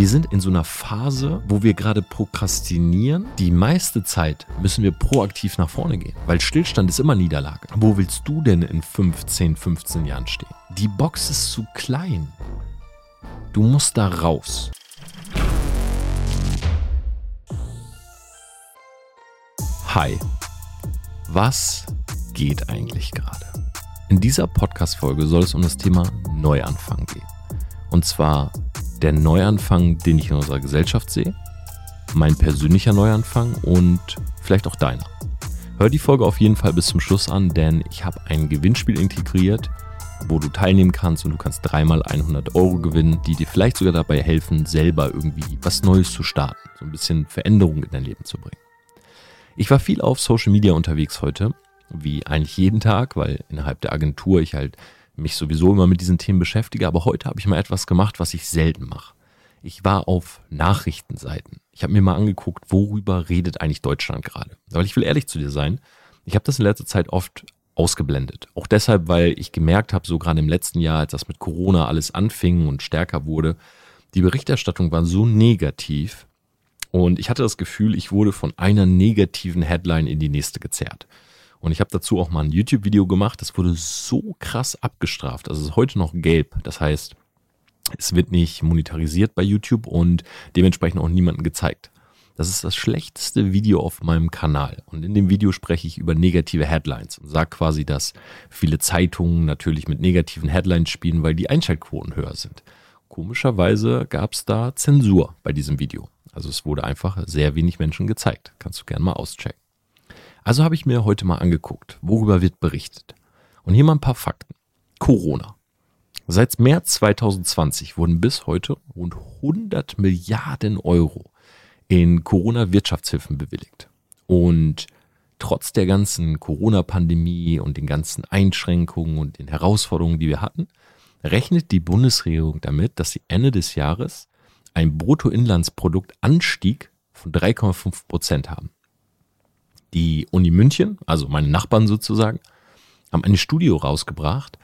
Wir sind in so einer Phase, wo wir gerade prokrastinieren. Die meiste Zeit müssen wir proaktiv nach vorne gehen, weil Stillstand ist immer Niederlage. Wo willst du denn in 15, 15 Jahren stehen? Die Box ist zu klein. Du musst da raus. Hi, was geht eigentlich gerade? In dieser Podcast-Folge soll es um das Thema Neuanfang gehen. Und zwar der Neuanfang, den ich in unserer Gesellschaft sehe, mein persönlicher Neuanfang und vielleicht auch deiner. Hör die Folge auf jeden Fall bis zum Schluss an, denn ich habe ein Gewinnspiel integriert, wo du teilnehmen kannst und du kannst dreimal 100 Euro gewinnen, die dir vielleicht sogar dabei helfen, selber irgendwie was Neues zu starten, so ein bisschen Veränderung in dein Leben zu bringen. Ich war viel auf Social Media unterwegs heute, wie eigentlich jeden Tag, weil innerhalb der Agentur ich halt mich sowieso immer mit diesen Themen beschäftige, aber heute habe ich mal etwas gemacht, was ich selten mache. Ich war auf Nachrichtenseiten. Ich habe mir mal angeguckt, worüber redet eigentlich Deutschland gerade. Weil ich will ehrlich zu dir sein, ich habe das in letzter Zeit oft ausgeblendet. Auch deshalb, weil ich gemerkt habe, so gerade im letzten Jahr, als das mit Corona alles anfing und stärker wurde, die Berichterstattung war so negativ und ich hatte das Gefühl, ich wurde von einer negativen Headline in die nächste gezerrt. Und ich habe dazu auch mal ein YouTube-Video gemacht. Das wurde so krass abgestraft. Also es ist heute noch gelb. Das heißt, es wird nicht monetarisiert bei YouTube und dementsprechend auch niemandem gezeigt. Das ist das schlechteste Video auf meinem Kanal. Und in dem Video spreche ich über negative Headlines und sage quasi, dass viele Zeitungen natürlich mit negativen Headlines spielen, weil die Einschaltquoten höher sind. Komischerweise gab es da Zensur bei diesem Video. Also es wurde einfach sehr wenig Menschen gezeigt. Kannst du gerne mal auschecken. Also habe ich mir heute mal angeguckt, worüber wird berichtet. Und hier mal ein paar Fakten. Corona. Seit März 2020 wurden bis heute rund 100 Milliarden Euro in Corona-Wirtschaftshilfen bewilligt. Und trotz der ganzen Corona-Pandemie und den ganzen Einschränkungen und den Herausforderungen, die wir hatten, rechnet die Bundesregierung damit, dass sie Ende des Jahres ein Bruttoinlandsproduktanstieg von 3,5 Prozent haben. Die Uni München, also meine Nachbarn sozusagen, haben eine Studie rausgebracht,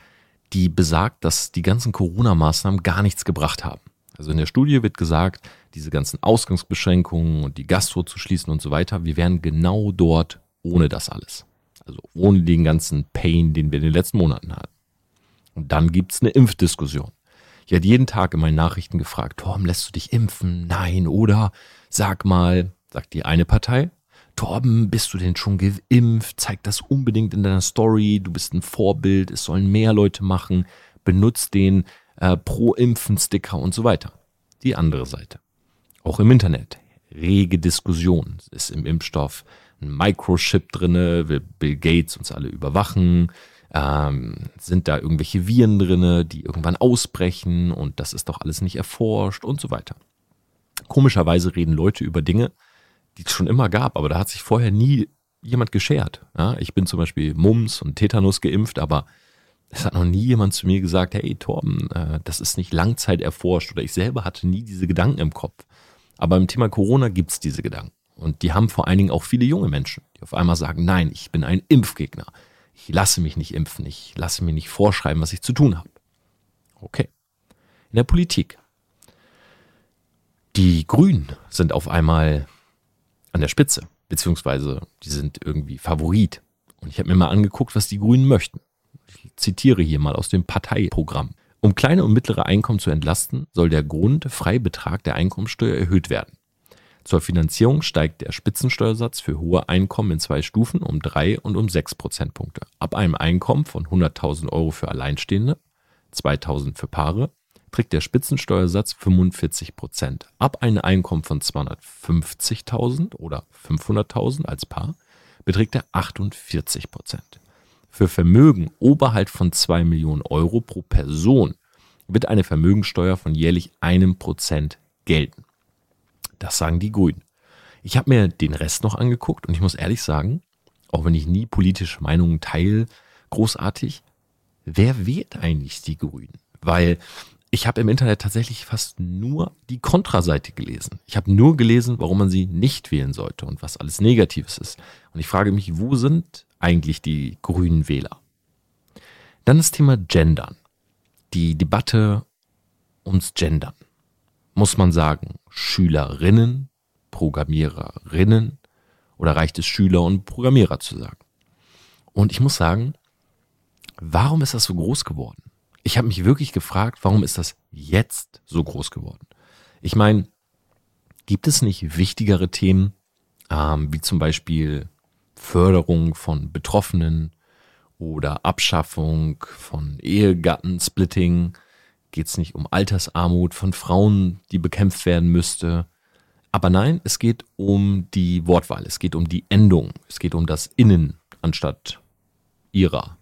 die besagt, dass die ganzen Corona-Maßnahmen gar nichts gebracht haben. Also in der Studie wird gesagt, diese ganzen Ausgangsbeschränkungen und die Gastro zu schließen und so weiter, wir wären genau dort ohne das alles. Also ohne den ganzen Pain, den wir in den letzten Monaten hatten. Und dann gibt's eine Impfdiskussion. Ich werde jeden Tag in meinen Nachrichten gefragt, Tom, lässt du dich impfen? Nein, oder? Sag mal, sagt die eine Partei. Torben, bist du denn schon geimpft? Zeig das unbedingt in deiner Story. Du bist ein Vorbild. Es sollen mehr Leute machen. Benutzt den äh, Pro-Impfen-Sticker und so weiter. Die andere Seite. Auch im Internet. Rege Diskussion. Ist im Impfstoff ein Microchip drinne? Will Bill Gates uns alle überwachen? Ähm, sind da irgendwelche Viren drinne, die irgendwann ausbrechen und das ist doch alles nicht erforscht und so weiter. Komischerweise reden Leute über Dinge, die es schon immer gab, aber da hat sich vorher nie jemand geschert. Ja, ich bin zum Beispiel Mumps und Tetanus geimpft, aber es hat noch nie jemand zu mir gesagt, hey Torben, äh, das ist nicht Langzeit erforscht oder ich selber hatte nie diese Gedanken im Kopf. Aber im Thema Corona gibt es diese Gedanken. Und die haben vor allen Dingen auch viele junge Menschen, die auf einmal sagen, nein, ich bin ein Impfgegner. Ich lasse mich nicht impfen, ich lasse mir nicht vorschreiben, was ich zu tun habe. Okay. In der Politik. Die Grünen sind auf einmal an der Spitze, beziehungsweise die sind irgendwie Favorit. Und ich habe mir mal angeguckt, was die Grünen möchten. Ich zitiere hier mal aus dem Parteiprogramm. Um kleine und mittlere Einkommen zu entlasten, soll der Grundfreibetrag der Einkommensteuer erhöht werden. Zur Finanzierung steigt der Spitzensteuersatz für hohe Einkommen in zwei Stufen um drei und um sechs Prozentpunkte. Ab einem Einkommen von 100.000 Euro für Alleinstehende, 2.000 für Paare trägt der Spitzensteuersatz 45 Prozent. Ab einem Einkommen von 250.000 oder 500.000 als Paar beträgt er 48 Prozent. Für Vermögen oberhalb von 2 Millionen Euro pro Person wird eine Vermögensteuer von jährlich einem Prozent gelten. Das sagen die Grünen. Ich habe mir den Rest noch angeguckt und ich muss ehrlich sagen, auch wenn ich nie politische Meinungen teile, großartig, wer wählt eigentlich die Grünen? Weil ich habe im Internet tatsächlich fast nur die Kontraseite gelesen. Ich habe nur gelesen, warum man sie nicht wählen sollte und was alles Negatives ist. Und ich frage mich, wo sind eigentlich die grünen Wähler? Dann das Thema Gendern. Die Debatte ums Gendern. Muss man sagen, Schülerinnen, Programmiererinnen oder reicht es Schüler und Programmierer zu sagen? Und ich muss sagen, warum ist das so groß geworden? Ich habe mich wirklich gefragt, warum ist das jetzt so groß geworden? Ich meine, gibt es nicht wichtigere Themen, ähm, wie zum Beispiel Förderung von Betroffenen oder Abschaffung von Ehegattensplitting? Geht es nicht um Altersarmut von Frauen, die bekämpft werden müsste? Aber nein, es geht um die Wortwahl, es geht um die Endung, es geht um das Innen anstatt ihrer.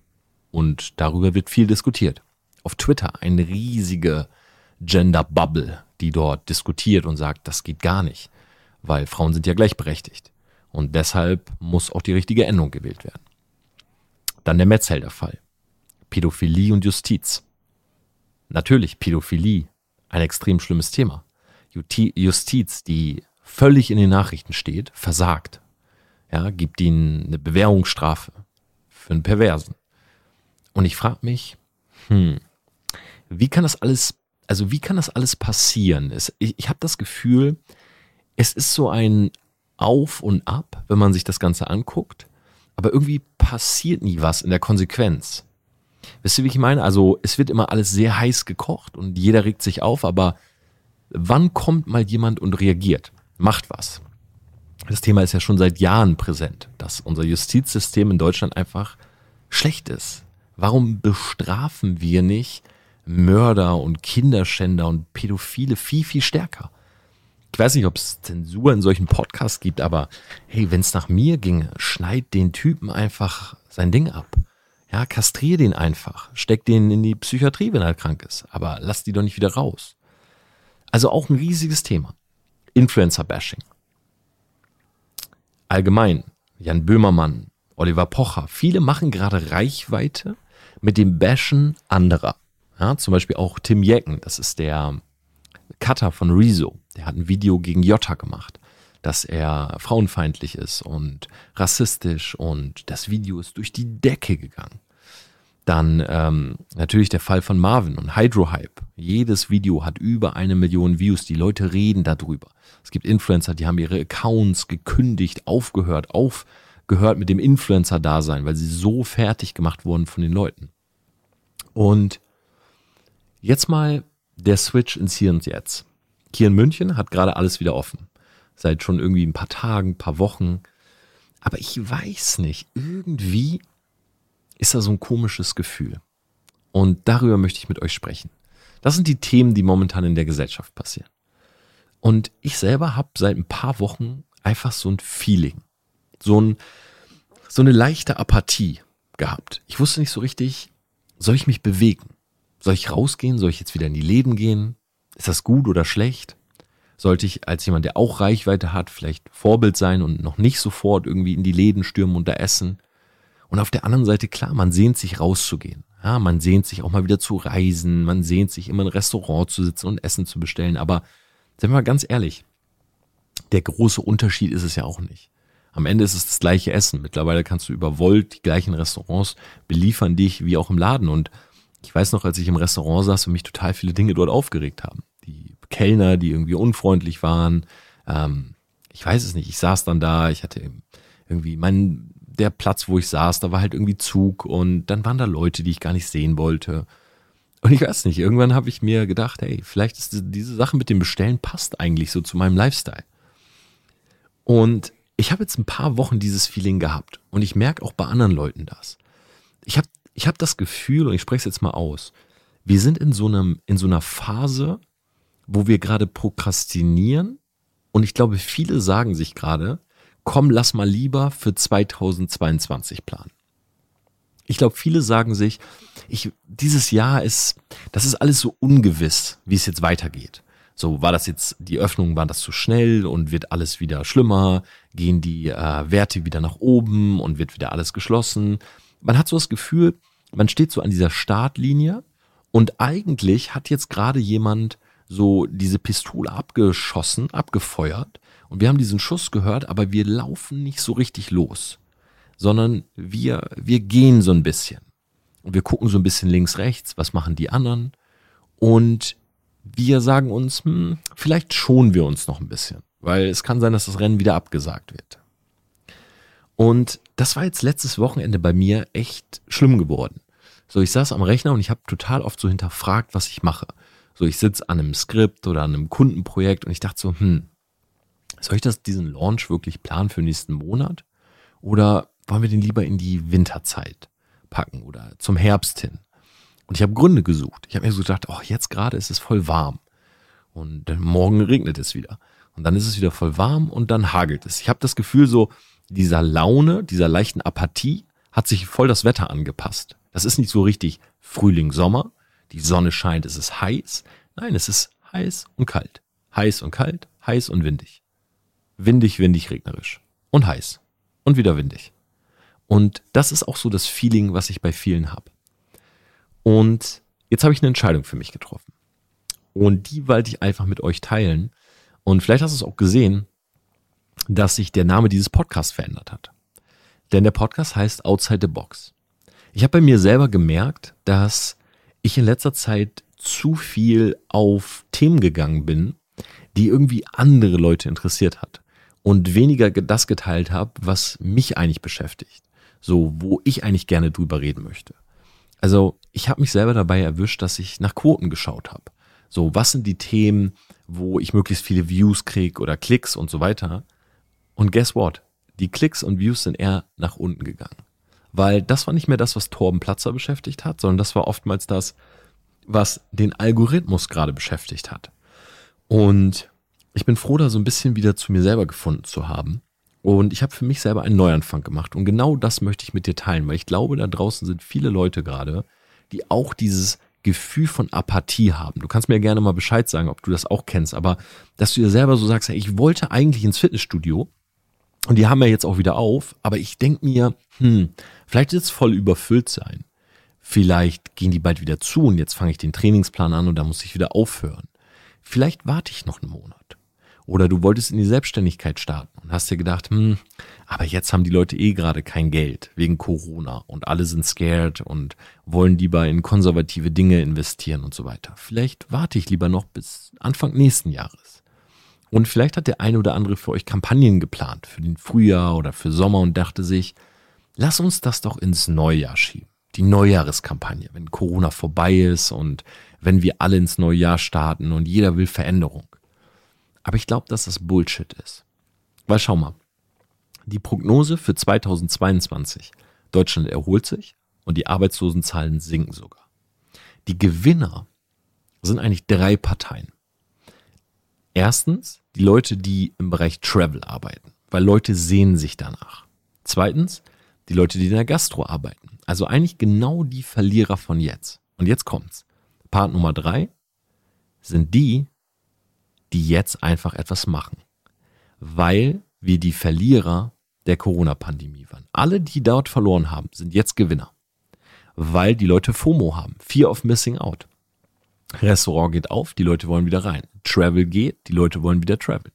Und darüber wird viel diskutiert. Auf Twitter eine riesige Gender Bubble, die dort diskutiert und sagt, das geht gar nicht, weil Frauen sind ja gleichberechtigt. Und deshalb muss auch die richtige Endung gewählt werden. Dann der Metzelder-Fall. Pädophilie und Justiz. Natürlich, Pädophilie, ein extrem schlimmes Thema. Justiz, die völlig in den Nachrichten steht, versagt. Ja, gibt ihnen eine Bewährungsstrafe für einen Perversen. Und ich frage mich, hm, wie kann das alles, also wie kann das alles passieren? Es, ich ich habe das Gefühl, es ist so ein Auf und Ab, wenn man sich das Ganze anguckt, aber irgendwie passiert nie was in der Konsequenz. Wisst ihr, wie ich meine? Also es wird immer alles sehr heiß gekocht und jeder regt sich auf, aber wann kommt mal jemand und reagiert? Macht was. Das Thema ist ja schon seit Jahren präsent, dass unser Justizsystem in Deutschland einfach schlecht ist. Warum bestrafen wir nicht Mörder und Kinderschänder und Pädophile viel, viel stärker? Ich weiß nicht, ob es Zensur in solchen Podcasts gibt, aber hey, wenn es nach mir ginge, schneid den Typen einfach sein Ding ab. Ja, kastrier den einfach. Steck den in die Psychiatrie, wenn er krank ist. Aber lass die doch nicht wieder raus. Also auch ein riesiges Thema. Influencer-Bashing. Allgemein. Jan Böhmermann, Oliver Pocher. Viele machen gerade Reichweite mit dem Bashen anderer. Ja, zum Beispiel auch Tim Jecken. Das ist der Cutter von Rezo. Der hat ein Video gegen Jota gemacht dass er frauenfeindlich ist und rassistisch und das Video ist durch die Decke gegangen. Dann ähm, natürlich der Fall von Marvin und Hydrohype. Jedes Video hat über eine Million Views. Die Leute reden darüber. Es gibt Influencer, die haben ihre Accounts gekündigt, aufgehört, aufgehört mit dem Influencer-Dasein, weil sie so fertig gemacht wurden von den Leuten. Und jetzt mal der Switch ins Hier und Jetzt. Hier in München hat gerade alles wieder offen. Seit schon irgendwie ein paar Tagen, ein paar Wochen. Aber ich weiß nicht, irgendwie ist da so ein komisches Gefühl. Und darüber möchte ich mit euch sprechen. Das sind die Themen, die momentan in der Gesellschaft passieren. Und ich selber habe seit ein paar Wochen einfach so ein Feeling, so, ein, so eine leichte Apathie gehabt. Ich wusste nicht so richtig, soll ich mich bewegen? Soll ich rausgehen? Soll ich jetzt wieder in die Läden gehen? Ist das gut oder schlecht? Sollte ich als jemand, der auch Reichweite hat, vielleicht Vorbild sein und noch nicht sofort irgendwie in die Läden stürmen und da essen? Und auf der anderen Seite, klar, man sehnt sich rauszugehen. Ja, man sehnt sich auch mal wieder zu reisen. Man sehnt sich immer in ein Restaurant zu sitzen und Essen zu bestellen. Aber seien wir mal ganz ehrlich, der große Unterschied ist es ja auch nicht. Am Ende ist es das gleiche Essen. Mittlerweile kannst du über Volt die gleichen Restaurants beliefern dich wie auch im Laden. Und ich weiß noch, als ich im Restaurant saß und mich total viele Dinge dort aufgeregt haben. Die Kellner, die irgendwie unfreundlich waren. Ähm, ich weiß es nicht. Ich saß dann da, ich hatte irgendwie meinen der Platz, wo ich saß, da war halt irgendwie Zug und dann waren da Leute, die ich gar nicht sehen wollte. Und ich weiß nicht, irgendwann habe ich mir gedacht, hey, vielleicht ist diese Sache mit dem Bestellen passt eigentlich so zu meinem Lifestyle. Und ich habe jetzt ein paar Wochen dieses Feeling gehabt und ich merke auch bei anderen Leuten das. Ich habe das Gefühl, und ich spreche es jetzt mal aus, wir sind in so, einem, in so einer Phase, wo wir gerade prokrastinieren und ich glaube, viele sagen sich gerade, komm, lass mal lieber für 2022 planen. Ich glaube, viele sagen sich, ich, dieses Jahr ist, das ist alles so ungewiss, wie es jetzt weitergeht. So, war das jetzt, die Öffnung, war das zu schnell und wird alles wieder schlimmer? Gehen die äh, Werte wieder nach oben und wird wieder alles geschlossen? Man hat so das Gefühl, man steht so an dieser Startlinie und eigentlich hat jetzt gerade jemand so diese Pistole abgeschossen, abgefeuert und wir haben diesen Schuss gehört, aber wir laufen nicht so richtig los, sondern wir, wir gehen so ein bisschen. Und wir gucken so ein bisschen links, rechts, was machen die anderen. Und wir sagen uns, hm, vielleicht schonen wir uns noch ein bisschen, weil es kann sein, dass das Rennen wieder abgesagt wird. Und das war jetzt letztes Wochenende bei mir echt schlimm geworden. So, ich saß am Rechner und ich habe total oft so hinterfragt, was ich mache. So, ich sitze an einem Skript oder an einem Kundenprojekt und ich dachte so, hm, soll ich das, diesen Launch wirklich planen für nächsten Monat? Oder wollen wir den lieber in die Winterzeit packen oder zum Herbst hin? Und ich habe Gründe gesucht. Ich habe mir so gedacht, oh, jetzt gerade ist es voll warm. Und morgen regnet es wieder. Und dann ist es wieder voll warm und dann hagelt es. Ich habe das Gefühl, so dieser Laune, dieser leichten Apathie hat sich voll das Wetter angepasst. Das ist nicht so richtig Frühling, Sommer. Die Sonne scheint, es ist heiß. Nein, es ist heiß und kalt. Heiß und kalt, heiß und windig. Windig, windig, regnerisch. Und heiß. Und wieder windig. Und das ist auch so das Feeling, was ich bei vielen habe. Und jetzt habe ich eine Entscheidung für mich getroffen. Und die wollte ich einfach mit euch teilen. Und vielleicht hast du es auch gesehen, dass sich der Name dieses Podcasts verändert hat. Denn der Podcast heißt Outside the Box. Ich habe bei mir selber gemerkt, dass ich in letzter Zeit zu viel auf Themen gegangen bin, die irgendwie andere Leute interessiert hat und weniger das geteilt habe, was mich eigentlich beschäftigt. So, wo ich eigentlich gerne drüber reden möchte. Also, ich habe mich selber dabei erwischt, dass ich nach Quoten geschaut habe. So, was sind die Themen, wo ich möglichst viele Views kriege oder Klicks und so weiter. Und guess what? Die Klicks und Views sind eher nach unten gegangen. Weil das war nicht mehr das, was Torben Platzer beschäftigt hat, sondern das war oftmals das, was den Algorithmus gerade beschäftigt hat. Und ich bin froh, da so ein bisschen wieder zu mir selber gefunden zu haben. Und ich habe für mich selber einen Neuanfang gemacht. Und genau das möchte ich mit dir teilen, weil ich glaube, da draußen sind viele Leute gerade, die auch dieses Gefühl von Apathie haben. Du kannst mir gerne mal Bescheid sagen, ob du das auch kennst, aber dass du dir selber so sagst, hey, ich wollte eigentlich ins Fitnessstudio, und die haben ja jetzt auch wieder auf, aber ich denke mir, hm, vielleicht wird es voll überfüllt sein. Vielleicht gehen die bald wieder zu und jetzt fange ich den Trainingsplan an und da muss ich wieder aufhören. Vielleicht warte ich noch einen Monat. Oder du wolltest in die Selbstständigkeit starten und hast dir gedacht, hm, aber jetzt haben die Leute eh gerade kein Geld wegen Corona und alle sind scared und wollen lieber in konservative Dinge investieren und so weiter. Vielleicht warte ich lieber noch bis Anfang nächsten Jahres. Und vielleicht hat der eine oder andere für euch Kampagnen geplant, für den Frühjahr oder für Sommer und dachte sich, lass uns das doch ins Neujahr schieben. Die Neujahreskampagne, wenn Corona vorbei ist und wenn wir alle ins neue Jahr starten und jeder will Veränderung. Aber ich glaube, dass das Bullshit ist. Weil schau mal, die Prognose für 2022, Deutschland erholt sich und die Arbeitslosenzahlen sinken sogar. Die Gewinner sind eigentlich drei Parteien. Erstens die Leute, die im Bereich Travel arbeiten, weil Leute sehen sich danach. Zweitens die Leute, die in der Gastro arbeiten. Also eigentlich genau die Verlierer von jetzt. Und jetzt kommt's. Part Nummer drei sind die, die jetzt einfach etwas machen. Weil wir die Verlierer der Corona-Pandemie waren. Alle, die dort verloren haben, sind jetzt Gewinner. Weil die Leute FOMO haben. Fear of Missing Out. Restaurant geht auf, die Leute wollen wieder rein. Travel geht, die Leute wollen wieder travel.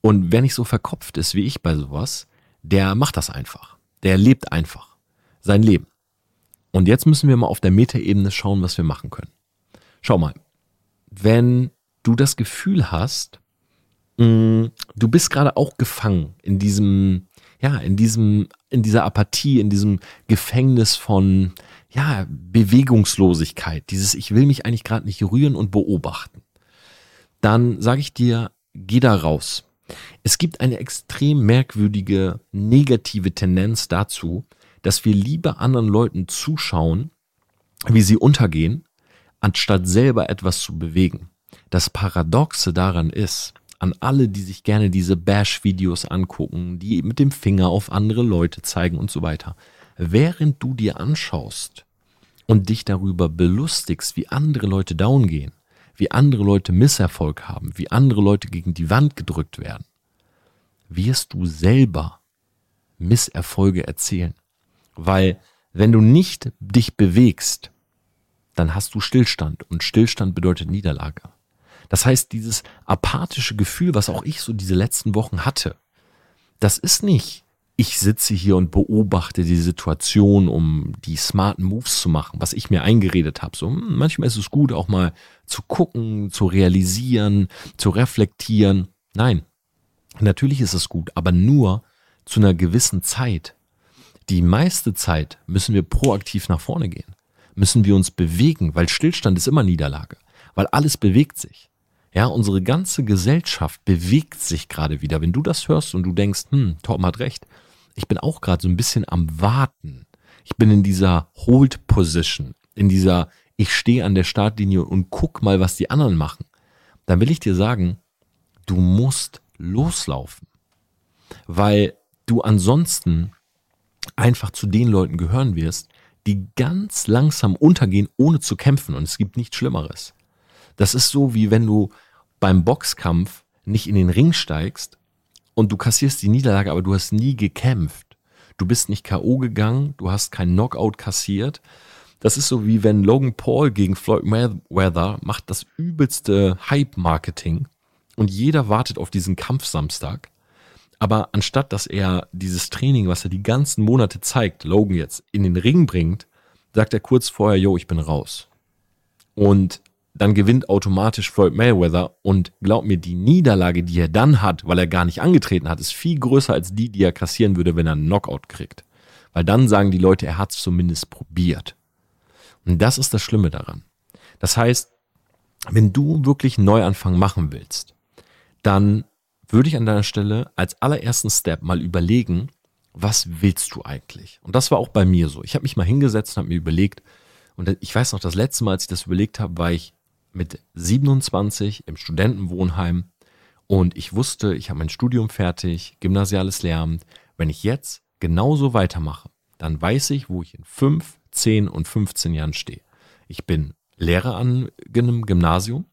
Und wer nicht so verkopft ist wie ich bei sowas, der macht das einfach. Der lebt einfach sein Leben. Und jetzt müssen wir mal auf der Metaebene schauen, was wir machen können. Schau mal, wenn du das Gefühl hast, mm, du bist gerade auch gefangen in diesem, ja, in diesem, in dieser Apathie, in diesem Gefängnis von, ja, Bewegungslosigkeit, dieses Ich will mich eigentlich gerade nicht rühren und beobachten, dann sage ich dir, geh da raus. Es gibt eine extrem merkwürdige negative Tendenz dazu, dass wir lieber anderen Leuten zuschauen, wie sie untergehen, anstatt selber etwas zu bewegen. Das Paradoxe daran ist, an alle, die sich gerne diese Bash-Videos angucken, die mit dem Finger auf andere Leute zeigen und so weiter. Während du dir anschaust, und dich darüber belustigst, wie andere Leute down gehen, wie andere Leute Misserfolg haben, wie andere Leute gegen die Wand gedrückt werden, wirst du selber Misserfolge erzählen. Weil wenn du nicht dich bewegst, dann hast du Stillstand und Stillstand bedeutet Niederlage. Das heißt, dieses apathische Gefühl, was auch ich so diese letzten Wochen hatte, das ist nicht ich sitze hier und beobachte die Situation, um die smarten Moves zu machen, was ich mir eingeredet habe. So, hm, manchmal ist es gut, auch mal zu gucken, zu realisieren, zu reflektieren. Nein, natürlich ist es gut, aber nur zu einer gewissen Zeit. Die meiste Zeit müssen wir proaktiv nach vorne gehen, müssen wir uns bewegen, weil Stillstand ist immer Niederlage, weil alles bewegt sich. Ja, unsere ganze Gesellschaft bewegt sich gerade wieder. Wenn du das hörst und du denkst, hm, Torben hat recht, ich bin auch gerade so ein bisschen am Warten. Ich bin in dieser Hold Position, in dieser ich stehe an der Startlinie und guck mal, was die anderen machen. Dann will ich dir sagen, du musst loslaufen, weil du ansonsten einfach zu den Leuten gehören wirst, die ganz langsam untergehen, ohne zu kämpfen. Und es gibt nichts Schlimmeres. Das ist so, wie wenn du beim Boxkampf nicht in den Ring steigst und du kassierst die Niederlage, aber du hast nie gekämpft. Du bist nicht K.O. gegangen, du hast keinen Knockout kassiert. Das ist so wie wenn Logan Paul gegen Floyd Mayweather macht das übelste Hype-Marketing und jeder wartet auf diesen Kampf Samstag. Aber anstatt dass er dieses Training, was er die ganzen Monate zeigt, Logan jetzt in den Ring bringt, sagt er kurz vorher, yo, ich bin raus. Und dann gewinnt automatisch Floyd Mayweather und glaub mir, die Niederlage, die er dann hat, weil er gar nicht angetreten hat, ist viel größer als die, die er kassieren würde, wenn er einen Knockout kriegt. Weil dann sagen die Leute, er hat es zumindest probiert. Und das ist das Schlimme daran. Das heißt, wenn du wirklich einen Neuanfang machen willst, dann würde ich an deiner Stelle als allerersten Step mal überlegen, was willst du eigentlich? Und das war auch bei mir so. Ich habe mich mal hingesetzt und habe mir überlegt, und ich weiß noch, das letzte Mal, als ich das überlegt habe, war ich mit 27 im Studentenwohnheim und ich wusste, ich habe mein Studium fertig, gymnasiales Lehramt. Wenn ich jetzt genauso weitermache, dann weiß ich, wo ich in 5, 10 und 15 Jahren stehe. Ich bin Lehrer an einem Gymnasium.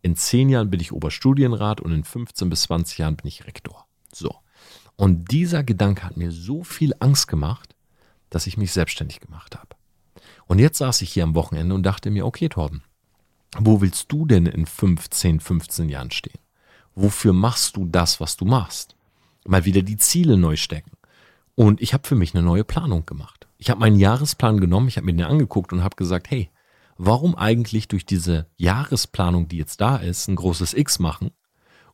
In 10 Jahren bin ich Oberstudienrat und in 15 bis 20 Jahren bin ich Rektor. So. Und dieser Gedanke hat mir so viel Angst gemacht, dass ich mich selbstständig gemacht habe. Und jetzt saß ich hier am Wochenende und dachte mir, okay, Torben, wo willst du denn in 15, 15 Jahren stehen? Wofür machst du das, was du machst? Mal wieder die Ziele neu stecken. Und ich habe für mich eine neue Planung gemacht. Ich habe meinen Jahresplan genommen, ich habe mir den angeguckt und habe gesagt, hey, warum eigentlich durch diese Jahresplanung, die jetzt da ist, ein großes X machen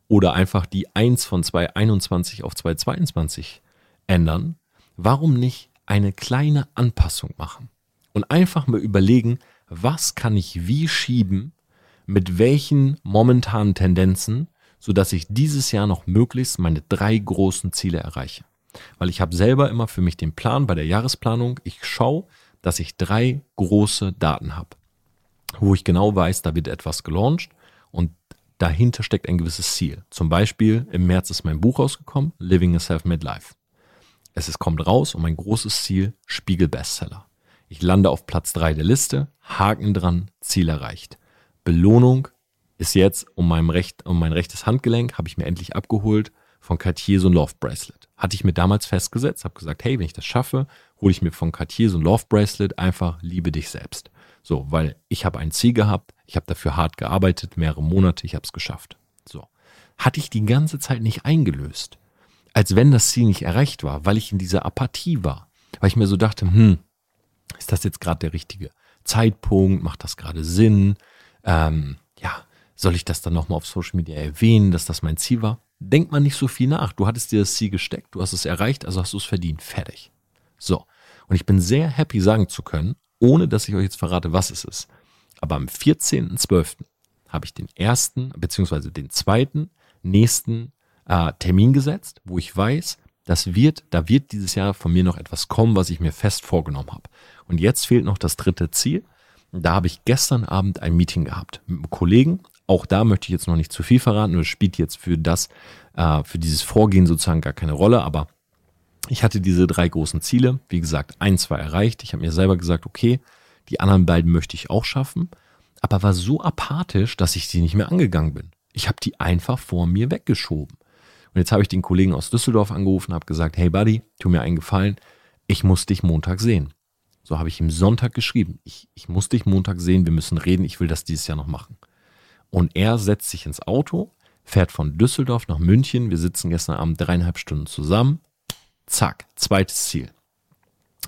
oder einfach die 1 von 2021 auf 2022 ändern? Warum nicht eine kleine Anpassung machen? Und einfach mal überlegen, was kann ich wie schieben, mit welchen momentanen Tendenzen, sodass ich dieses Jahr noch möglichst meine drei großen Ziele erreiche. Weil ich habe selber immer für mich den Plan bei der Jahresplanung, ich schaue, dass ich drei große Daten habe, wo ich genau weiß, da wird etwas gelauncht und dahinter steckt ein gewisses Ziel. Zum Beispiel im März ist mein Buch rausgekommen, Living a Self-Made Life. Es ist, kommt raus und mein großes Ziel, Spiegel Bestseller. Ich lande auf Platz 3 der Liste, Haken dran, Ziel erreicht. Belohnung ist jetzt um, meinem Recht, um mein rechtes Handgelenk, habe ich mir endlich abgeholt von Cartier so ein Love Bracelet. Hatte ich mir damals festgesetzt, habe gesagt, hey, wenn ich das schaffe, hole ich mir von Cartier so ein Love Bracelet, einfach liebe dich selbst. So, weil ich habe ein Ziel gehabt, ich habe dafür hart gearbeitet, mehrere Monate, ich habe es geschafft. So. Hatte ich die ganze Zeit nicht eingelöst. Als wenn das Ziel nicht erreicht war, weil ich in dieser Apathie war. Weil ich mir so dachte, hm, ist das jetzt gerade der richtige Zeitpunkt? Macht das gerade Sinn? Ähm, ja, soll ich das dann nochmal auf Social Media erwähnen, dass das mein Ziel war? Denkt man nicht so viel nach. Du hattest dir das Ziel gesteckt, du hast es erreicht, also hast du es verdient. Fertig. So. Und ich bin sehr happy sagen zu können, ohne dass ich euch jetzt verrate, was es ist. Aber am 14.12. habe ich den ersten, beziehungsweise den zweiten, nächsten äh, Termin gesetzt, wo ich weiß, das wird, da wird dieses Jahr von mir noch etwas kommen, was ich mir fest vorgenommen habe. Und jetzt fehlt noch das dritte Ziel. Da habe ich gestern Abend ein Meeting gehabt mit einem Kollegen. Auch da möchte ich jetzt noch nicht zu viel verraten, nur spielt jetzt für das, äh, für dieses Vorgehen sozusagen gar keine Rolle. Aber ich hatte diese drei großen Ziele. Wie gesagt, eins war erreicht. Ich habe mir selber gesagt, okay, die anderen beiden möchte ich auch schaffen. Aber war so apathisch, dass ich sie nicht mehr angegangen bin. Ich habe die einfach vor mir weggeschoben. Und jetzt habe ich den Kollegen aus Düsseldorf angerufen, habe gesagt, hey Buddy, tu mir einen Gefallen, ich muss dich Montag sehen. So habe ich ihm Sonntag geschrieben. Ich, ich muss dich Montag sehen, wir müssen reden, ich will das dieses Jahr noch machen. Und er setzt sich ins Auto, fährt von Düsseldorf nach München. Wir sitzen gestern Abend dreieinhalb Stunden zusammen. Zack, zweites Ziel.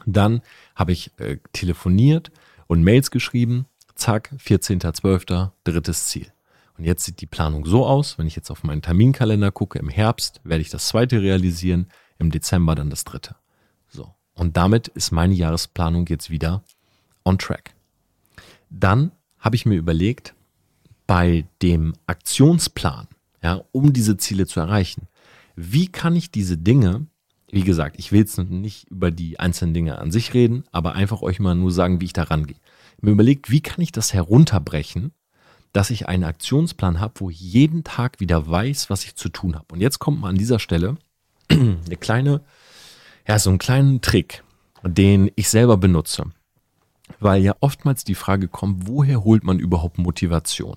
Dann habe ich äh, telefoniert und Mails geschrieben. Zack, 14.12., drittes Ziel. Und jetzt sieht die Planung so aus, wenn ich jetzt auf meinen Terminkalender gucke, im Herbst werde ich das zweite realisieren, im Dezember dann das dritte. So. Und damit ist meine Jahresplanung jetzt wieder on track. Dann habe ich mir überlegt, bei dem Aktionsplan, ja, um diese Ziele zu erreichen, wie kann ich diese Dinge, wie gesagt, ich will jetzt nicht über die einzelnen Dinge an sich reden, aber einfach euch mal nur sagen, wie ich da rangehe. Mir überlegt, wie kann ich das herunterbrechen, dass ich einen Aktionsplan habe, wo ich jeden Tag wieder weiß, was ich zu tun habe. Und jetzt kommt mal an dieser Stelle eine kleine, ja, so einen kleinen Trick, den ich selber benutze. Weil ja oftmals die Frage kommt, woher holt man überhaupt Motivation?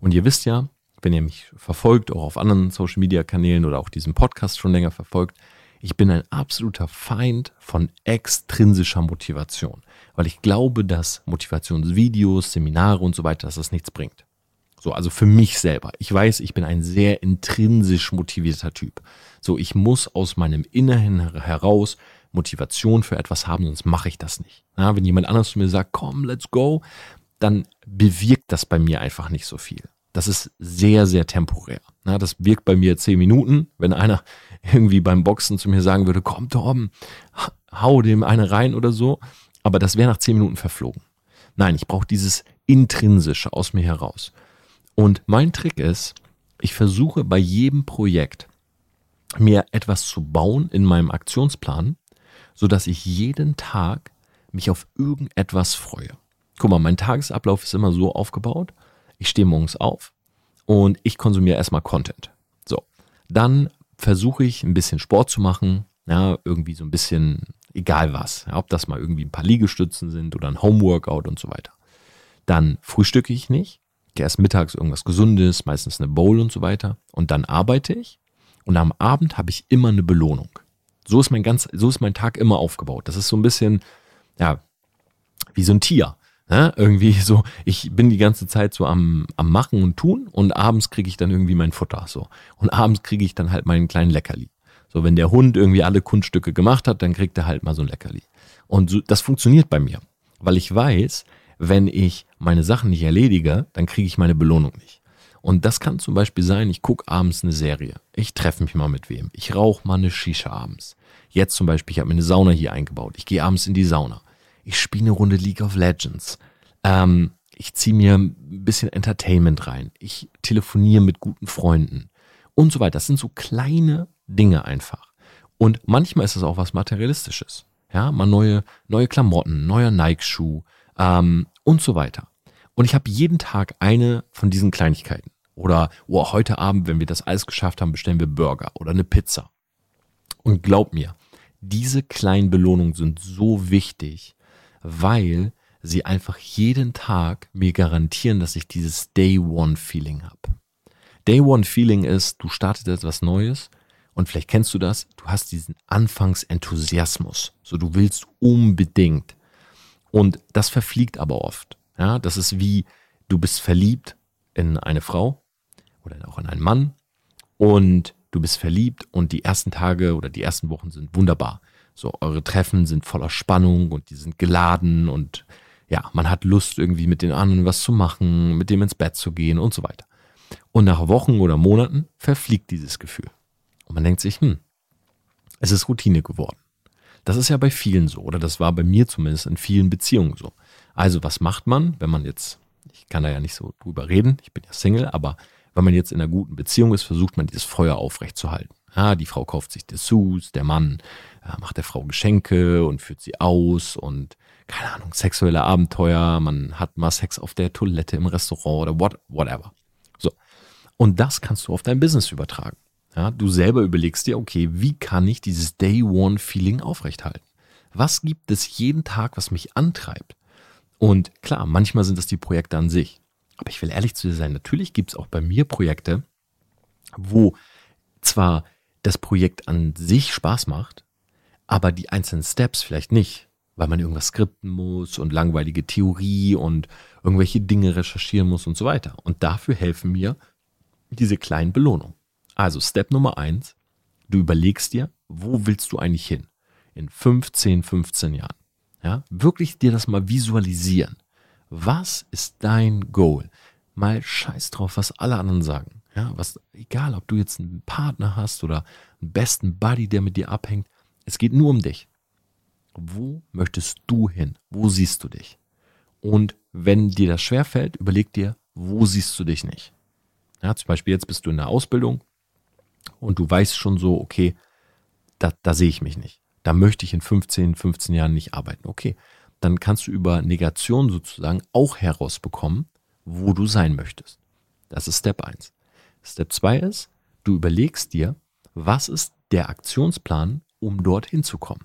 Und ihr wisst ja, wenn ihr mich verfolgt, auch auf anderen Social Media Kanälen oder auch diesen Podcast schon länger verfolgt, ich bin ein absoluter Feind von extrinsischer Motivation, weil ich glaube, dass Motivationsvideos, Seminare und so weiter, dass das nichts bringt. So, also für mich selber. Ich weiß, ich bin ein sehr intrinsisch motivierter Typ. So, ich muss aus meinem Inneren heraus Motivation für etwas haben, sonst mache ich das nicht. Ja, wenn jemand anders zu mir sagt, komm, let's go, dann bewirkt das bei mir einfach nicht so viel. Das ist sehr, sehr temporär. Ja, das wirkt bei mir zehn Minuten. Wenn einer irgendwie beim Boxen zu mir sagen würde, komm Torben, hau dem eine rein oder so. Aber das wäre nach zehn Minuten verflogen. Nein, ich brauche dieses Intrinsische aus mir heraus. Und mein Trick ist, ich versuche bei jedem Projekt mir etwas zu bauen in meinem Aktionsplan, so dass ich jeden Tag mich auf irgendetwas freue. Guck mal, mein Tagesablauf ist immer so aufgebaut. Ich stehe morgens auf und ich konsumiere erstmal Content. So, dann versuche ich ein bisschen Sport zu machen, ja, irgendwie so ein bisschen egal was, ja, ob das mal irgendwie ein paar Liegestützen sind oder ein Homeworkout und so weiter. Dann frühstücke ich nicht, gehe erst mittags irgendwas Gesundes, meistens eine Bowl und so weiter und dann arbeite ich und am Abend habe ich immer eine Belohnung. So ist mein ganz, so ist mein Tag immer aufgebaut. Das ist so ein bisschen, ja, wie so ein Tier. Ja, irgendwie so, ich bin die ganze Zeit so am, am Machen und Tun und abends kriege ich dann irgendwie mein Futter so. Und abends kriege ich dann halt meinen kleinen Leckerli. So, wenn der Hund irgendwie alle Kunststücke gemacht hat, dann kriegt er halt mal so ein Leckerli. Und so, das funktioniert bei mir, weil ich weiß, wenn ich meine Sachen nicht erledige, dann kriege ich meine Belohnung nicht. Und das kann zum Beispiel sein, ich gucke abends eine Serie. Ich treffe mich mal mit wem. Ich rauche mal eine Shisha abends. Jetzt zum Beispiel, ich habe mir eine Sauna hier eingebaut. Ich gehe abends in die Sauna. Ich spiele eine Runde League of Legends. Ähm, ich ziehe mir ein bisschen Entertainment rein. Ich telefoniere mit guten Freunden und so weiter. Das sind so kleine Dinge einfach. Und manchmal ist es auch was Materialistisches. Ja, mal neue, neue Klamotten, neuer Nike-Schuh ähm, und so weiter. Und ich habe jeden Tag eine von diesen Kleinigkeiten. Oder oh, heute Abend, wenn wir das alles geschafft haben, bestellen wir Burger oder eine Pizza. Und glaub mir, diese kleinen Belohnungen sind so wichtig, weil sie einfach jeden Tag mir garantieren, dass ich dieses Day One Feeling habe. Day One Feeling ist, du startest etwas Neues und vielleicht kennst du das, du hast diesen Anfangsenthusiasmus. So, du willst unbedingt. Und das verfliegt aber oft. Ja, das ist wie, du bist verliebt in eine Frau oder auch in einen Mann und du bist verliebt und die ersten Tage oder die ersten Wochen sind wunderbar. So, eure Treffen sind voller Spannung und die sind geladen und ja, man hat Lust irgendwie mit den anderen was zu machen, mit dem ins Bett zu gehen und so weiter. Und nach Wochen oder Monaten verfliegt dieses Gefühl. Und man denkt sich, hm, es ist Routine geworden. Das ist ja bei vielen so, oder das war bei mir zumindest in vielen Beziehungen so. Also was macht man, wenn man jetzt, ich kann da ja nicht so drüber reden, ich bin ja Single, aber wenn man jetzt in einer guten Beziehung ist, versucht man dieses Feuer aufrechtzuerhalten. Ja, die Frau kauft sich Dessous, der Mann ja, macht der Frau Geschenke und führt sie aus und keine Ahnung, sexuelle Abenteuer, man hat mal Sex auf der Toilette im Restaurant oder what, whatever. So. Und das kannst du auf dein Business übertragen. Ja, du selber überlegst dir, okay, wie kann ich dieses Day One Feeling aufrechthalten? Was gibt es jeden Tag, was mich antreibt? Und klar, manchmal sind es die Projekte an sich. Aber ich will ehrlich zu dir sein, natürlich gibt es auch bei mir Projekte, wo zwar das Projekt an sich Spaß macht, aber die einzelnen Steps vielleicht nicht, weil man irgendwas skripten muss und langweilige Theorie und irgendwelche Dinge recherchieren muss und so weiter. Und dafür helfen mir diese kleinen Belohnungen. Also Step Nummer eins, du überlegst dir, wo willst du eigentlich hin? In 15, 15 Jahren. Ja, wirklich dir das mal visualisieren. Was ist dein Goal? Mal scheiß drauf, was alle anderen sagen. Ja, was, egal, ob du jetzt einen Partner hast oder einen besten Buddy, der mit dir abhängt. Es geht nur um dich. Wo möchtest du hin? Wo siehst du dich? Und wenn dir das schwerfällt, überleg dir, wo siehst du dich nicht? Ja, zum Beispiel jetzt bist du in der Ausbildung und du weißt schon so, okay, da, da sehe ich mich nicht. Da möchte ich in 15, 15 Jahren nicht arbeiten. Okay, dann kannst du über Negation sozusagen auch herausbekommen, wo du sein möchtest. Das ist Step 1. Step 2 ist, du überlegst dir, was ist der Aktionsplan, um dorthin zu kommen.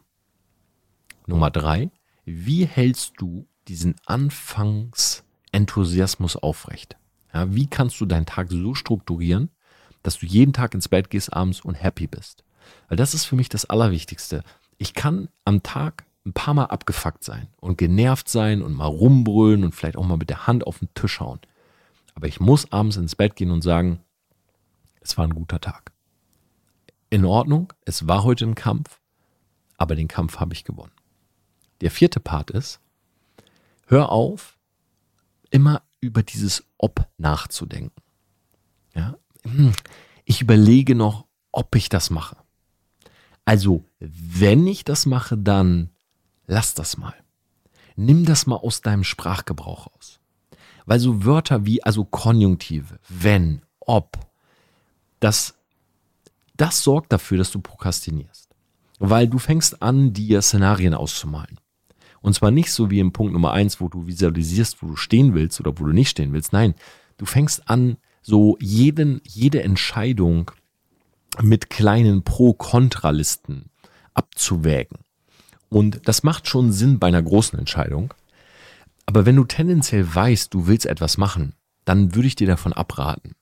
Nummer 3, wie hältst du diesen Anfangsenthusiasmus aufrecht? Ja, wie kannst du deinen Tag so strukturieren, dass du jeden Tag ins Bett gehst abends und happy bist? Weil das ist für mich das Allerwichtigste. Ich kann am Tag ein paar Mal abgefuckt sein und genervt sein und mal rumbrüllen und vielleicht auch mal mit der Hand auf den Tisch hauen. Aber ich muss abends ins Bett gehen und sagen, es war ein guter Tag. In Ordnung, es war heute ein Kampf, aber den Kampf habe ich gewonnen. Der vierte Part ist, hör auf, immer über dieses Ob nachzudenken. Ja? Hm, ich überlege noch, ob ich das mache. Also, wenn ich das mache, dann lass das mal. Nimm das mal aus deinem Sprachgebrauch aus. Weil so Wörter wie, also Konjunktive, wenn, ob, das, das sorgt dafür, dass du prokrastinierst. Weil du fängst an, dir Szenarien auszumalen. Und zwar nicht so wie im Punkt Nummer eins, wo du visualisierst, wo du stehen willst oder wo du nicht stehen willst. Nein, du fängst an, so jeden, jede Entscheidung mit kleinen Pro-Kontra-Listen abzuwägen. Und das macht schon Sinn bei einer großen Entscheidung. Aber wenn du tendenziell weißt, du willst etwas machen, dann würde ich dir davon abraten.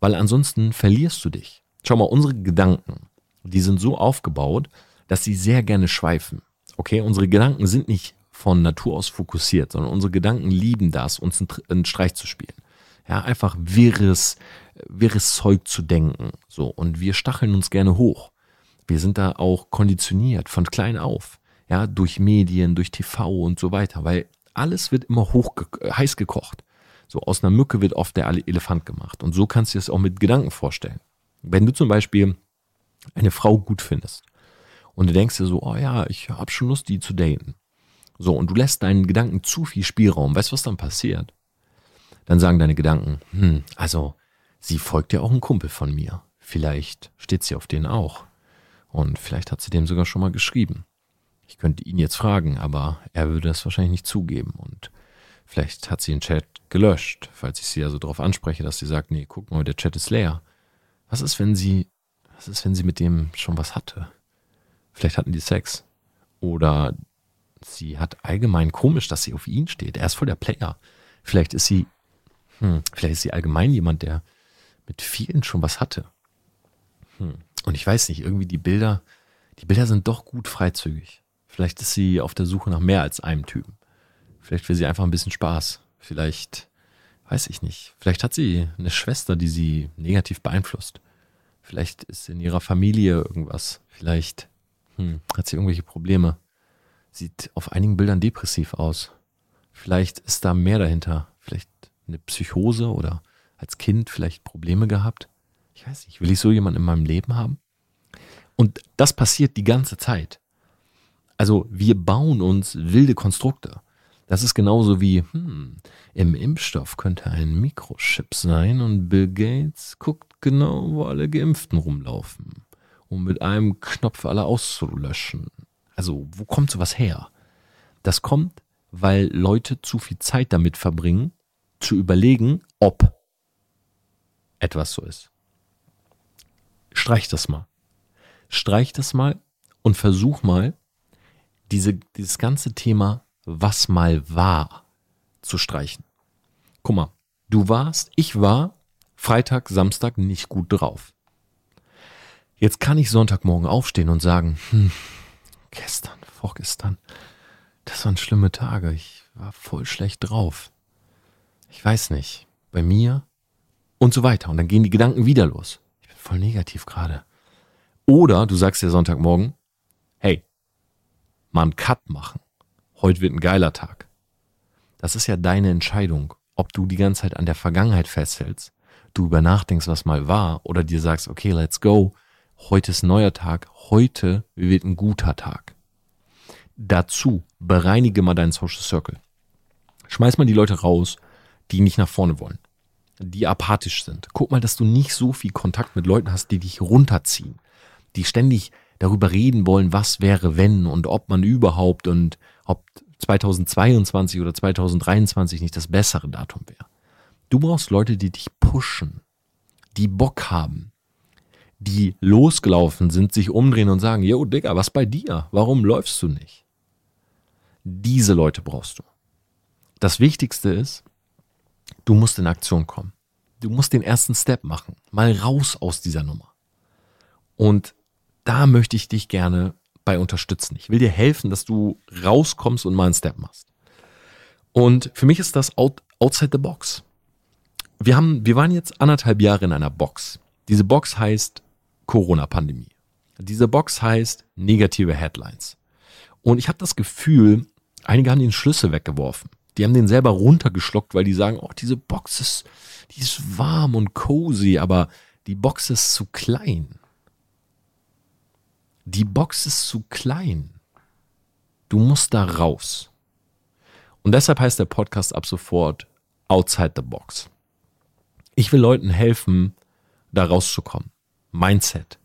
Weil ansonsten verlierst du dich. Schau mal, unsere Gedanken, die sind so aufgebaut, dass sie sehr gerne schweifen. Okay, unsere Gedanken sind nicht von Natur aus fokussiert, sondern unsere Gedanken lieben das, uns einen Streich zu spielen. Ja, einfach wirres, wirres Zeug zu denken. So. Und wir stacheln uns gerne hoch. Wir sind da auch konditioniert von klein auf. Ja, durch Medien, durch TV und so weiter, weil alles wird immer hoch, heiß gekocht. So aus einer Mücke wird oft der Elefant gemacht. Und so kannst du dir das auch mit Gedanken vorstellen. Wenn du zum Beispiel eine Frau gut findest und du denkst dir so, oh ja, ich habe schon Lust, die zu daten. So, und du lässt deinen Gedanken zu viel Spielraum. Weißt du, was dann passiert? Dann sagen deine Gedanken, hm, also, sie folgt ja auch ein Kumpel von mir. Vielleicht steht sie auf den auch. Und vielleicht hat sie dem sogar schon mal geschrieben. Ich könnte ihn jetzt fragen, aber er würde das wahrscheinlich nicht zugeben. Und vielleicht hat sie den Chat gelöscht, falls ich sie ja so darauf anspreche, dass sie sagt, nee, guck mal, der Chat ist leer. Was ist, wenn sie, was ist, wenn sie mit dem schon was hatte? Vielleicht hatten die Sex. Oder sie hat allgemein komisch, dass sie auf ihn steht. Er ist voll der Player. Vielleicht ist sie, hm, vielleicht ist sie allgemein jemand, der mit vielen schon was hatte. Hm. Und ich weiß nicht, irgendwie die Bilder, die Bilder sind doch gut freizügig. Vielleicht ist sie auf der Suche nach mehr als einem Typen. Vielleicht will sie einfach ein bisschen Spaß. Vielleicht, weiß ich nicht. Vielleicht hat sie eine Schwester, die sie negativ beeinflusst. Vielleicht ist in ihrer Familie irgendwas. Vielleicht hm, hat sie irgendwelche Probleme sieht auf einigen Bildern depressiv aus. Vielleicht ist da mehr dahinter. Eine Psychose oder als Kind vielleicht Probleme gehabt. Ich weiß nicht, will ich so jemanden in meinem Leben haben? Und das passiert die ganze Zeit. Also wir bauen uns wilde Konstrukte. Das ist genauso wie, hm, im Impfstoff könnte ein Mikrochip sein und Bill Gates guckt genau, wo alle Geimpften rumlaufen, um mit einem Knopf alle auszulöschen. Also, wo kommt sowas her? Das kommt, weil Leute zu viel Zeit damit verbringen, zu überlegen, ob etwas so ist. Streich das mal. Streich das mal und versuch mal, diese, dieses ganze Thema, was mal war, zu streichen. Guck mal, du warst, ich war Freitag, Samstag nicht gut drauf. Jetzt kann ich Sonntagmorgen aufstehen und sagen, hm, gestern, vorgestern, das waren schlimme Tage. Ich war voll schlecht drauf. Ich weiß nicht, bei mir und so weiter. Und dann gehen die Gedanken wieder los. Ich bin voll negativ gerade. Oder du sagst dir Sonntagmorgen, hey, mal einen Cut machen. Heute wird ein geiler Tag. Das ist ja deine Entscheidung, ob du die ganze Zeit an der Vergangenheit festhältst, du über nachdenkst, was mal war, oder dir sagst, okay, let's go, heute ist ein neuer Tag, heute wird ein guter Tag. Dazu bereinige mal deinen Social Circle. Schmeiß mal die Leute raus, die nicht nach vorne wollen, die apathisch sind. Guck mal, dass du nicht so viel Kontakt mit Leuten hast, die dich runterziehen, die ständig darüber reden wollen, was wäre wenn und ob man überhaupt und ob 2022 oder 2023 nicht das bessere Datum wäre. Du brauchst Leute, die dich pushen, die Bock haben, die losgelaufen sind, sich umdrehen und sagen, yo Digga, was bei dir? Warum läufst du nicht? Diese Leute brauchst du. Das Wichtigste ist, du musst in Aktion kommen. Du musst den ersten Step machen. Mal raus aus dieser Nummer. Und da möchte ich dich gerne bei unterstützen. Ich will dir helfen, dass du rauskommst und mal einen Step machst. Und für mich ist das out, outside the box. Wir haben, wir waren jetzt anderthalb Jahre in einer Box. Diese Box heißt Corona-Pandemie. Diese Box heißt negative Headlines. Und ich habe das Gefühl, einige haben den Schlüssel weggeworfen. Die haben den selber runtergeschluckt, weil die sagen, oh, diese Box ist, die ist warm und cozy, aber die Box ist zu klein. Die Box ist zu klein. Du musst da raus. Und deshalb heißt der Podcast ab sofort Outside the Box. Ich will Leuten helfen, da rauszukommen. Mindset.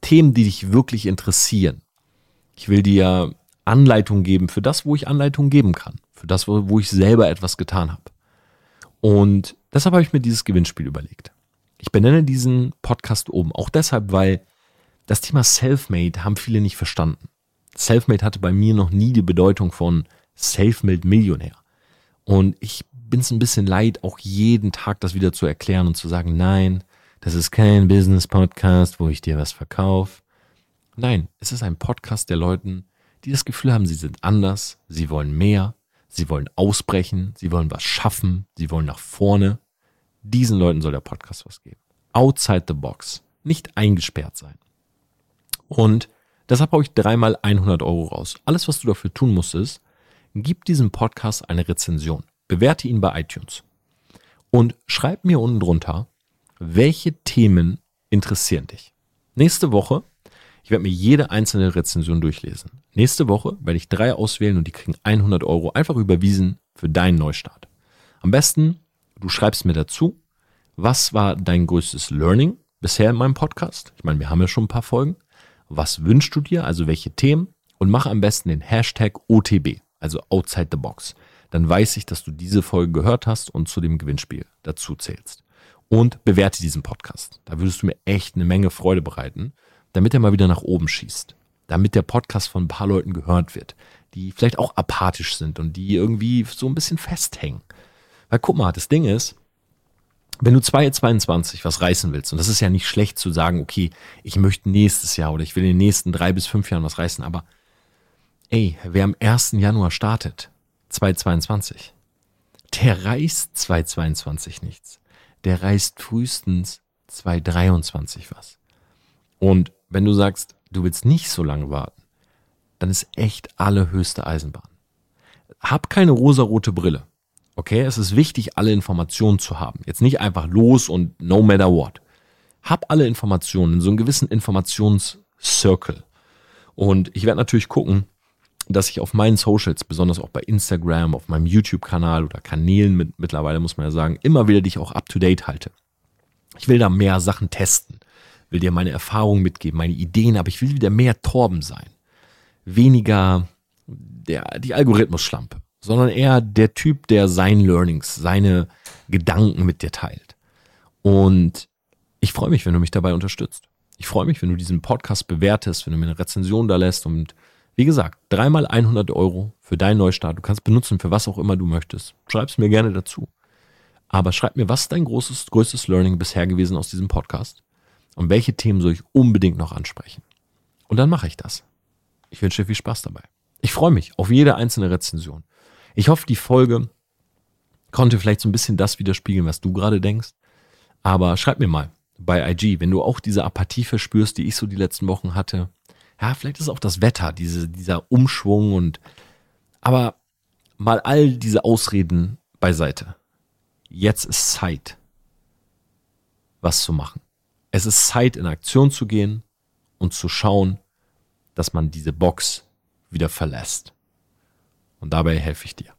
Themen, die dich wirklich interessieren. Ich will dir Anleitung geben für das, wo ich Anleitung geben kann. Für das, wo, ich selber etwas getan habe. Und deshalb habe ich mir dieses Gewinnspiel überlegt. Ich benenne diesen Podcast oben auch deshalb, weil das Thema Selfmade haben viele nicht verstanden. Selfmade hatte bei mir noch nie die Bedeutung von Selfmade Millionär. Und ich bin es ein bisschen leid, auch jeden Tag das wieder zu erklären und zu sagen, nein, das ist kein Business Podcast, wo ich dir was verkaufe. Nein, es ist ein Podcast der Leuten, die das Gefühl haben, sie sind anders, sie wollen mehr, sie wollen ausbrechen, sie wollen was schaffen, sie wollen nach vorne. Diesen Leuten soll der Podcast was geben. Outside the box. Nicht eingesperrt sein. Und deshalb habe ich dreimal 100 Euro raus. Alles, was du dafür tun musst, ist, gib diesem Podcast eine Rezension. Bewerte ihn bei iTunes. Und schreib mir unten drunter, welche Themen interessieren dich. Nächste Woche ich werde mir jede einzelne Rezension durchlesen. Nächste Woche werde ich drei auswählen und die kriegen 100 Euro einfach überwiesen für deinen Neustart. Am besten, du schreibst mir dazu, was war dein größtes Learning bisher in meinem Podcast? Ich meine, wir haben ja schon ein paar Folgen. Was wünschst du dir? Also welche Themen? Und mach am besten den Hashtag OTB, also Outside the Box. Dann weiß ich, dass du diese Folge gehört hast und zu dem Gewinnspiel dazu zählst. Und bewerte diesen Podcast. Da würdest du mir echt eine Menge Freude bereiten damit er mal wieder nach oben schießt. Damit der Podcast von ein paar Leuten gehört wird, die vielleicht auch apathisch sind und die irgendwie so ein bisschen festhängen. Weil guck mal, das Ding ist, wenn du 2022 was reißen willst, und das ist ja nicht schlecht zu sagen, okay, ich möchte nächstes Jahr oder ich will in den nächsten drei bis fünf Jahren was reißen, aber ey, wer am 1. Januar startet, 2022, der reißt 2022 nichts. Der reißt frühestens 2023 was. Und wenn du sagst, du willst nicht so lange warten, dann ist echt allerhöchste Eisenbahn. Hab keine rosarote Brille. Okay, es ist wichtig, alle Informationen zu haben. Jetzt nicht einfach los und no matter what. Hab alle Informationen in so einem gewissen Informationscircle. Und ich werde natürlich gucken, dass ich auf meinen Socials, besonders auch bei Instagram, auf meinem YouTube-Kanal oder Kanälen mit, mittlerweile muss man ja sagen, immer wieder dich auch up to date halte. Ich will da mehr Sachen testen will dir meine Erfahrungen mitgeben, meine Ideen, aber ich will wieder mehr Torben sein. Weniger der, die Algorithmus-Schlampe, sondern eher der Typ, der sein Learnings, seine Gedanken mit dir teilt. Und ich freue mich, wenn du mich dabei unterstützt. Ich freue mich, wenn du diesen Podcast bewertest, wenn du mir eine Rezension da lässt und wie gesagt, dreimal 100 Euro für deinen Neustart. Du kannst benutzen für was auch immer du möchtest. Schreib es mir gerne dazu. Aber schreib mir, was ist dein großes, größtes Learning bisher gewesen aus diesem Podcast? Und welche Themen soll ich unbedingt noch ansprechen? Und dann mache ich das. Ich wünsche dir viel Spaß dabei. Ich freue mich auf jede einzelne Rezension. Ich hoffe, die Folge konnte vielleicht so ein bisschen das widerspiegeln, was du gerade denkst. Aber schreib mir mal, bei IG, wenn du auch diese Apathie verspürst, die ich so die letzten Wochen hatte, ja, vielleicht ist es auch das Wetter, diese, dieser Umschwung und, aber mal all diese Ausreden beiseite. Jetzt ist Zeit, was zu machen. Es ist Zeit, in Aktion zu gehen und zu schauen, dass man diese Box wieder verlässt. Und dabei helfe ich dir.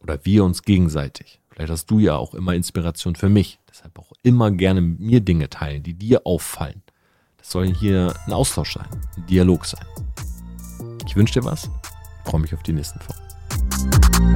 Oder wir uns gegenseitig. Vielleicht hast du ja auch immer Inspiration für mich. Deshalb auch immer gerne mit mir Dinge teilen, die dir auffallen. Das soll hier ein Austausch sein, ein Dialog sein. Ich wünsche dir was. freue mich auf die nächsten Folgen.